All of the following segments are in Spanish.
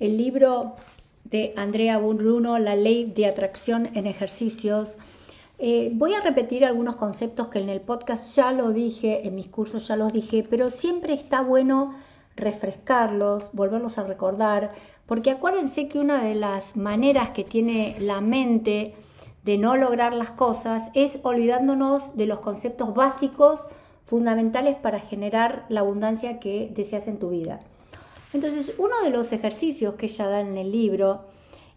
el libro de Andrea Bruno, La ley de atracción en ejercicios. Eh, voy a repetir algunos conceptos que en el podcast ya lo dije, en mis cursos ya los dije, pero siempre está bueno refrescarlos, volverlos a recordar, porque acuérdense que una de las maneras que tiene la mente de no lograr las cosas es olvidándonos de los conceptos básicos fundamentales para generar la abundancia que deseas en tu vida. Entonces, uno de los ejercicios que ella da en el libro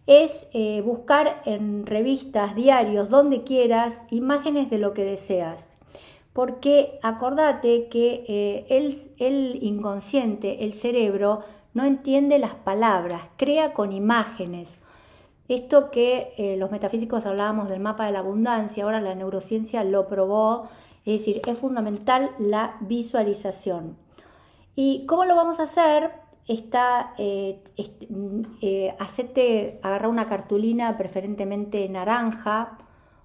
es eh, buscar en revistas, diarios, donde quieras, imágenes de lo que deseas. Porque acordate que eh, el, inconsciente, el cerebro, no entiende las palabras, crea con imágenes. Esto que eh, los metafísicos hablábamos del mapa de la abundancia, ahora la neurociencia lo probó, es decir, es fundamental la visualización. ¿Y cómo lo vamos a hacer? Está, eh, mm, eh, agarrar una cartulina preferentemente naranja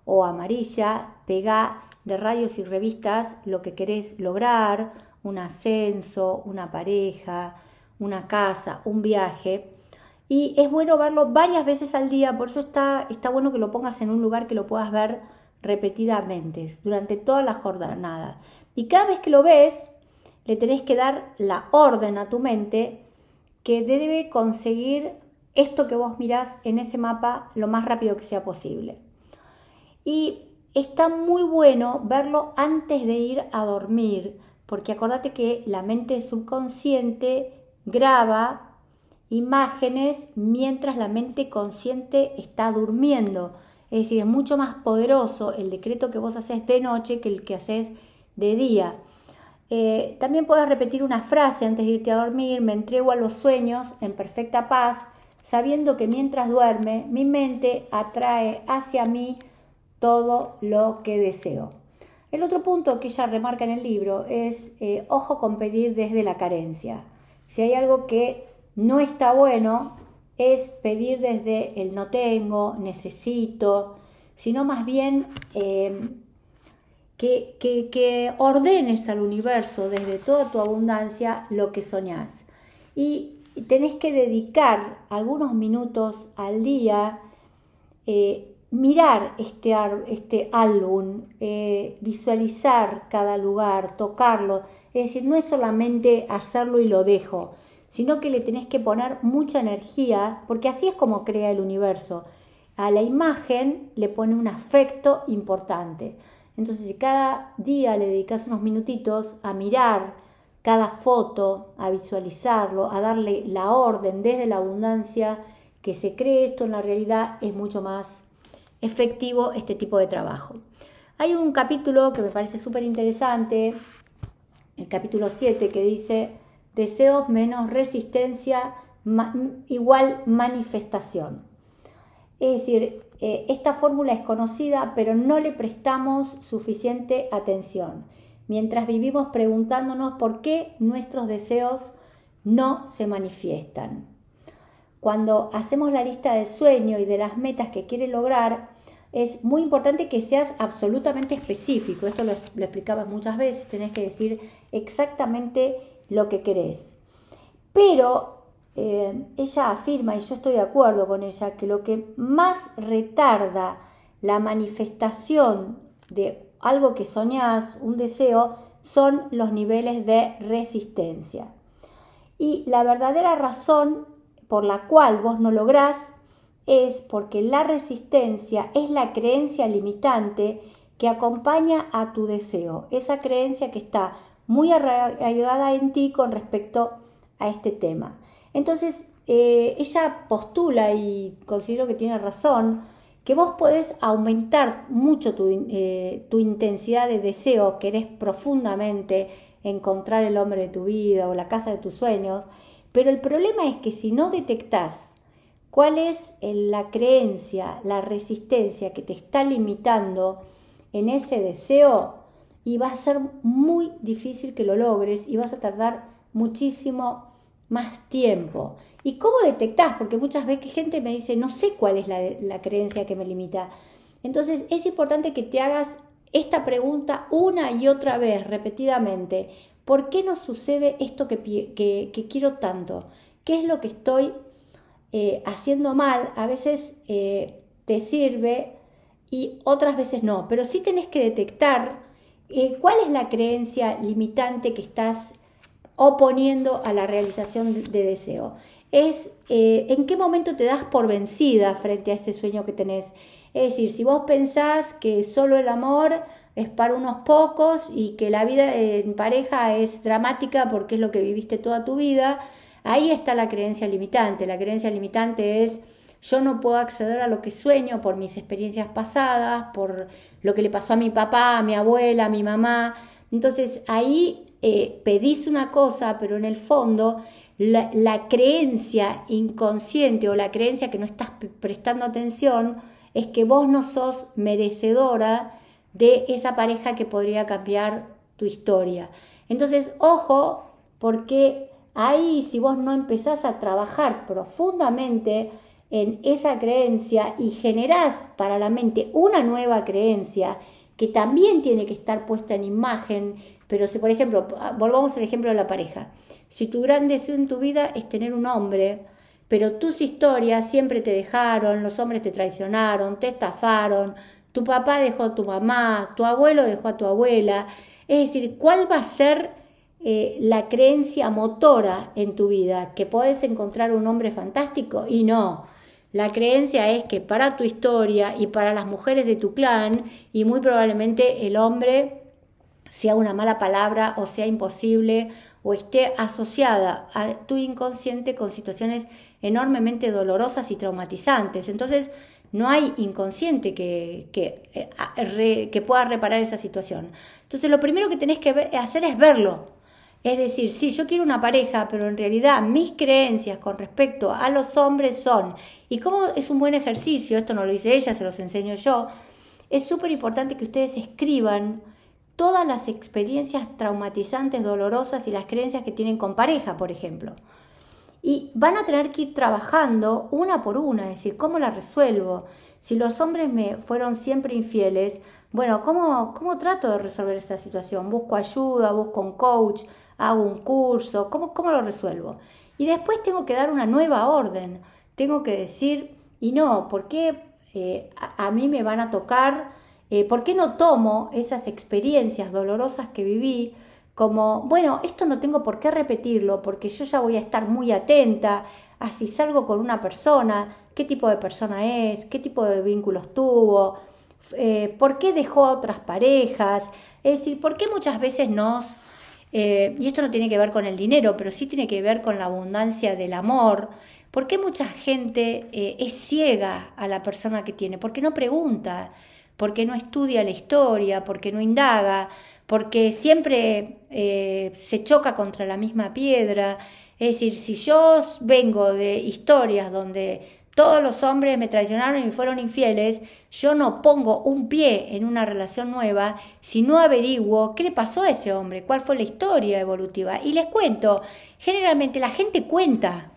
o amarilla, pega de radios y revistas lo que querés lograr, un ascenso, una pareja, una casa, un viaje. Y es bueno verlo varias veces al día, por eso está, está bueno que lo pongas en un lugar que lo puedas ver repetidamente, durante toda la jornada. Y cada vez que lo ves, le tenés que dar la orden a tu mente que debe conseguir esto que vos mirás en ese mapa lo más rápido que sea posible. Y está muy bueno verlo antes de ir a dormir, porque acordate que la mente subconsciente graba imágenes mientras la mente consciente está durmiendo. Es decir, es mucho más poderoso el decreto que vos haces de noche que el que haces de día. Eh, también puedes repetir una frase antes de irte a dormir, me entrego a los sueños en perfecta paz, sabiendo que mientras duerme mi mente atrae hacia mí todo lo que deseo. El otro punto que ella remarca en el libro es eh, ojo con pedir desde la carencia. Si hay algo que no está bueno, es pedir desde el no tengo, necesito, sino más bien eh, que, ordenes al universo desde toda tu abundancia lo que soñás. Y tenés que dedicar algunos minutos al día, eh, mirar este, este álbum, eh, visualizar cada lugar, tocarlo. Es decir, no es solamente hacerlo y lo dejo, sino que le tenés que poner mucha energía, porque así es como crea el universo. A la imagen le pone un afecto importante. Entonces, si cada día le dedicas unos minutitos a mirar cada foto, a visualizarlo, a darle la orden desde la abundancia, que se cree esto en la realidad, es mucho más efectivo este tipo de trabajo. Hay un capítulo que me parece súper interesante, el capítulo 7, que dice deseos menos resistencia igual manifestación. Es decir, eh, esta fórmula es conocida, pero no le prestamos suficiente atención, mientras vivimos preguntándonos por qué nuestros deseos no se manifiestan. Cuando hacemos la lista del sueño y de las metas que quiere lograr, es muy importante que seas absolutamente específico. Esto lo, lo muchas veces, tenés que decir exactamente lo que querés. Pero eh, ella afirma, y yo estoy de acuerdo con ella, que lo que más retarda la manifestación de algo que soñás, un deseo, son los niveles de resistencia. Y la verdadera razón por la cual vos no lográs es porque la resistencia es la creencia limitante que acompaña a tu deseo, esa creencia que está muy arraigada en ti con respecto a este tema. Entonces, eh, ella postula, y considero que tiene razón, que vos podés aumentar mucho eh, tu, intensidad de deseo, querés profundamente encontrar el hombre de tu vida o la casa de tus sueños, pero el problema es que si no detectás cuál es la creencia, la resistencia que te está limitando en ese deseo, y va a ser muy difícil que lo logres y vas a tardar muchísimo más tiempo. ¿Y cómo detectás? Porque muchas veces gente me dice, no sé cuál es la, creencia que me limita. Entonces es importante que te hagas esta pregunta una y otra vez, repetidamente. ¿Por qué no sucede esto que, que, quiero tanto? ¿Qué es lo que estoy eh, haciendo mal, a veces eh, te sirve y otras veces no, pero sí tenés que detectar eh, cuál es la creencia limitante que estás oponiendo a la realización de, deseo. Es en qué momento te das por vencida frente a ese sueño que tenés. Es decir, si vos pensás que solo el amor es para unos pocos y que la vida en pareja es dramática porque es lo que viviste toda tu vida, ahí está la creencia limitante. La creencia limitante es yo no puedo acceder a lo que sueño por mis experiencias pasadas, por lo que le pasó a mi papá, a mi abuela, a mi mamá. Entonces ahí eh, pedís una cosa, pero en el fondo la, la, creencia inconsciente o la creencia que no estás prestando atención es que vos no sos merecedora de esa pareja que podría cambiar tu historia. Entonces, ojo, porque ahí si vos no empezás a trabajar profundamente en esa creencia y generás para la mente una nueva creencia que también tiene que estar puesta en imagen, pero si por ejemplo, volvamos al ejemplo de la pareja, si tu gran deseo en tu vida es tener un hombre, pero tus historias siempre te dejaron, los hombres te traicionaron, te estafaron, tu papá dejó a tu mamá, tu abuelo dejó a tu abuela. Es decir, ¿cuál va a ser eh, la creencia motora en tu vida? ¿Que puedes encontrar un hombre fantástico? Y no. La creencia es que para tu historia y para las mujeres de tu clan, y muy probablemente el hombre sea una mala palabra o sea imposible o esté asociada a tu inconsciente con situaciones enormemente dolorosas y traumatizantes. Entonces, no hay inconsciente que, eh, que, pueda reparar esa situación. Entonces lo primero que tenés que hacer es verlo. Es decir, sí, yo quiero una pareja, pero en realidad mis creencias con respecto a los hombres son, y cómo es un buen ejercicio, esto no lo dice ella, se los enseño yo, es súper importante que ustedes escriban todas las experiencias traumatizantes, dolorosas y las creencias que tienen con pareja, por ejemplo. Y van a tener que ir trabajando una por una, es decir, ¿cómo la resuelvo? Si los hombres me fueron siempre infieles, bueno, ¿cómo, cómo trato de resolver esta situación? ¿Busco ayuda? ¿Busco un coach? ¿Hago un curso? ¿Cómo, cómo lo resuelvo? Y después tengo que dar una nueva orden. Tengo que decir, y no, ¿por qué eh, a, mí me van a tocar? Eh, ¿Por qué no tomo esas experiencias dolorosas que viví? como, bueno, esto no tengo por qué repetirlo porque yo ya voy a estar muy atenta a si salgo con una persona, qué tipo de persona es, qué tipo de vínculos tuvo, eh, por qué dejó a otras parejas, es decir, por qué muchas veces nos, eh, y esto no tiene que ver con el dinero, pero sí tiene que ver con la abundancia del amor, por qué mucha gente es ciega a la persona que tiene, porque no pregunta, porque no estudia la historia, porque no indaga, porque siempre eh, se choca contra la misma piedra. Es decir, si yo vengo de historias donde todos los hombres me traicionaron y fueron infieles, yo no pongo un pie en una relación nueva si no averiguo qué le pasó a ese hombre, cuál fue la historia evolutiva. Y les cuento, generalmente la gente cuenta,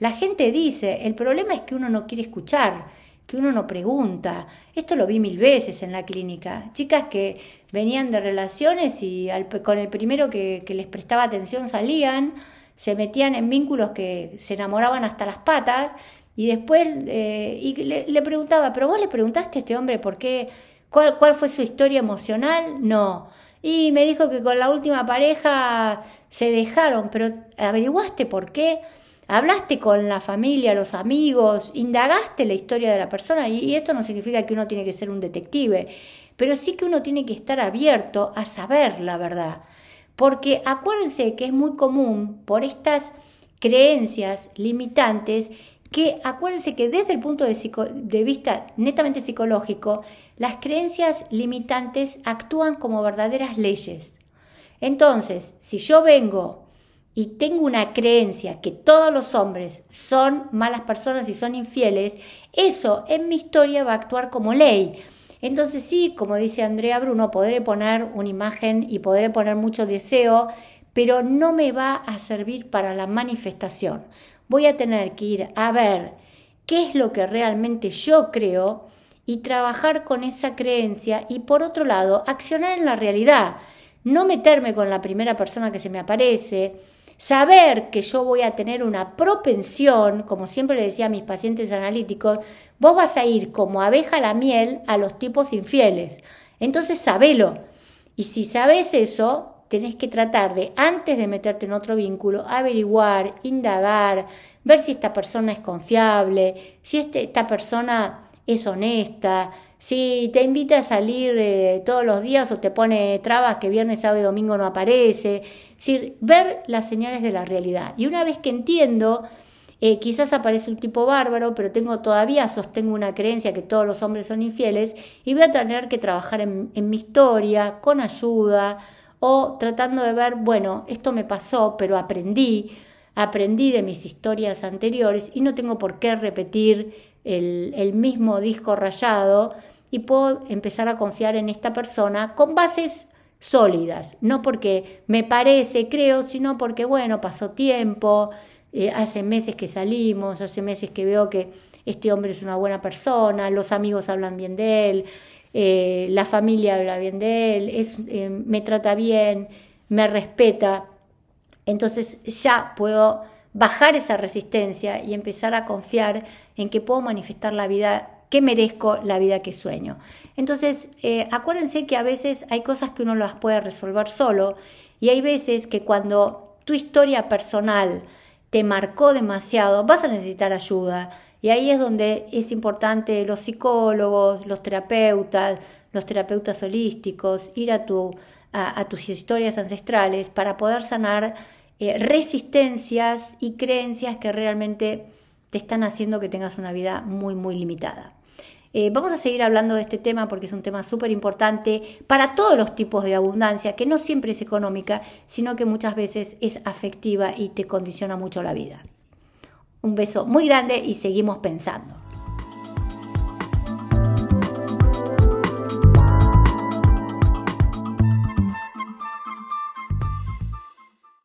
la gente dice, el problema es que uno no quiere escuchar que uno no pregunta. Esto lo vi mil veces en la clínica. Chicas que venían de relaciones y con el primero que, les prestaba atención salían, se metían en vínculos que se enamoraban hasta las patas y después eh, y le, preguntaba, pero vos le preguntaste a este hombre por qué, cuál, cuál fue su historia emocional? No. Y me dijo que con la última pareja se dejaron, pero averiguaste por qué hablaste con la familia, los amigos, indagaste la historia de la persona y, esto no significa que uno tiene que ser un detective, pero sí que uno tiene que estar abierto a saber la verdad. Porque acuérdense que es muy común por estas creencias limitantes que acuérdense que desde el punto de, de, vista netamente psicológico, las creencias limitantes actúan como verdaderas leyes. Entonces, si yo vengo y tengo una creencia que todos los hombres son malas personas y son infieles, eso en mi historia va a actuar como ley. Entonces sí, como dice Andrea Bruno, podré poner una imagen y podré poner mucho deseo, pero no me va a servir para la manifestación. Voy a tener que ir a ver qué es lo que realmente yo creo y trabajar con esa creencia y por otro lado, accionar en la realidad. No meterme con la primera persona que se me aparece, saber que yo voy a tener una propensión, como siempre le decía a mis pacientes analíticos, vos vas a ir como abeja a la miel a los tipos infieles. Entonces sabelo. Y si sabes eso, tenés que tratar de, antes de meterte en otro vínculo, averiguar, indagar, ver si esta persona es confiable, si este, esta persona es honesta, si te invita a salir eh, todos los días o te pone trabas que viernes, sábado y domingo no aparece. Es decir, ver las señales de la realidad. Y una vez que entiendo, eh, quizás aparece un tipo bárbaro, pero tengo todavía, sostengo una creencia que todos los hombres son infieles y voy a tener que trabajar en, en mi historia, con ayuda o tratando de ver, bueno, esto me pasó, pero aprendí, aprendí de mis historias anteriores y no tengo por qué repetir el, mismo disco rayado y puedo empezar a confiar en esta persona con bases sólidas, no porque me parece, creo, sino porque, bueno, pasó tiempo, eh, hace meses que salimos, hace meses que veo que este hombre es una buena persona, los amigos hablan bien de él, eh, la familia habla bien de él, eh, me trata bien, me respeta. Entonces ya puedo bajar esa resistencia y empezar a confiar en que puedo manifestar la vida que merezco, la vida que sueño. Entonces, eh, acuérdense que a veces hay cosas que uno las puede resolver solo y hay veces que cuando tu historia personal te marcó demasiado, vas a necesitar ayuda. Y ahí es donde es importante los psicólogos, los terapeutas, los terapeutas holísticos, ir a, tu, a tus historias ancestrales para poder sanar eh, resistencias y creencias que realmente te están haciendo que tengas una vida muy, muy limitada. Eh, vamos a seguir hablando de este tema porque es un tema súper importante para todos los tipos de abundancia, que no siempre es económica, sino que muchas veces es afectiva y te condiciona mucho la vida. Un beso muy grande y seguimos pensando.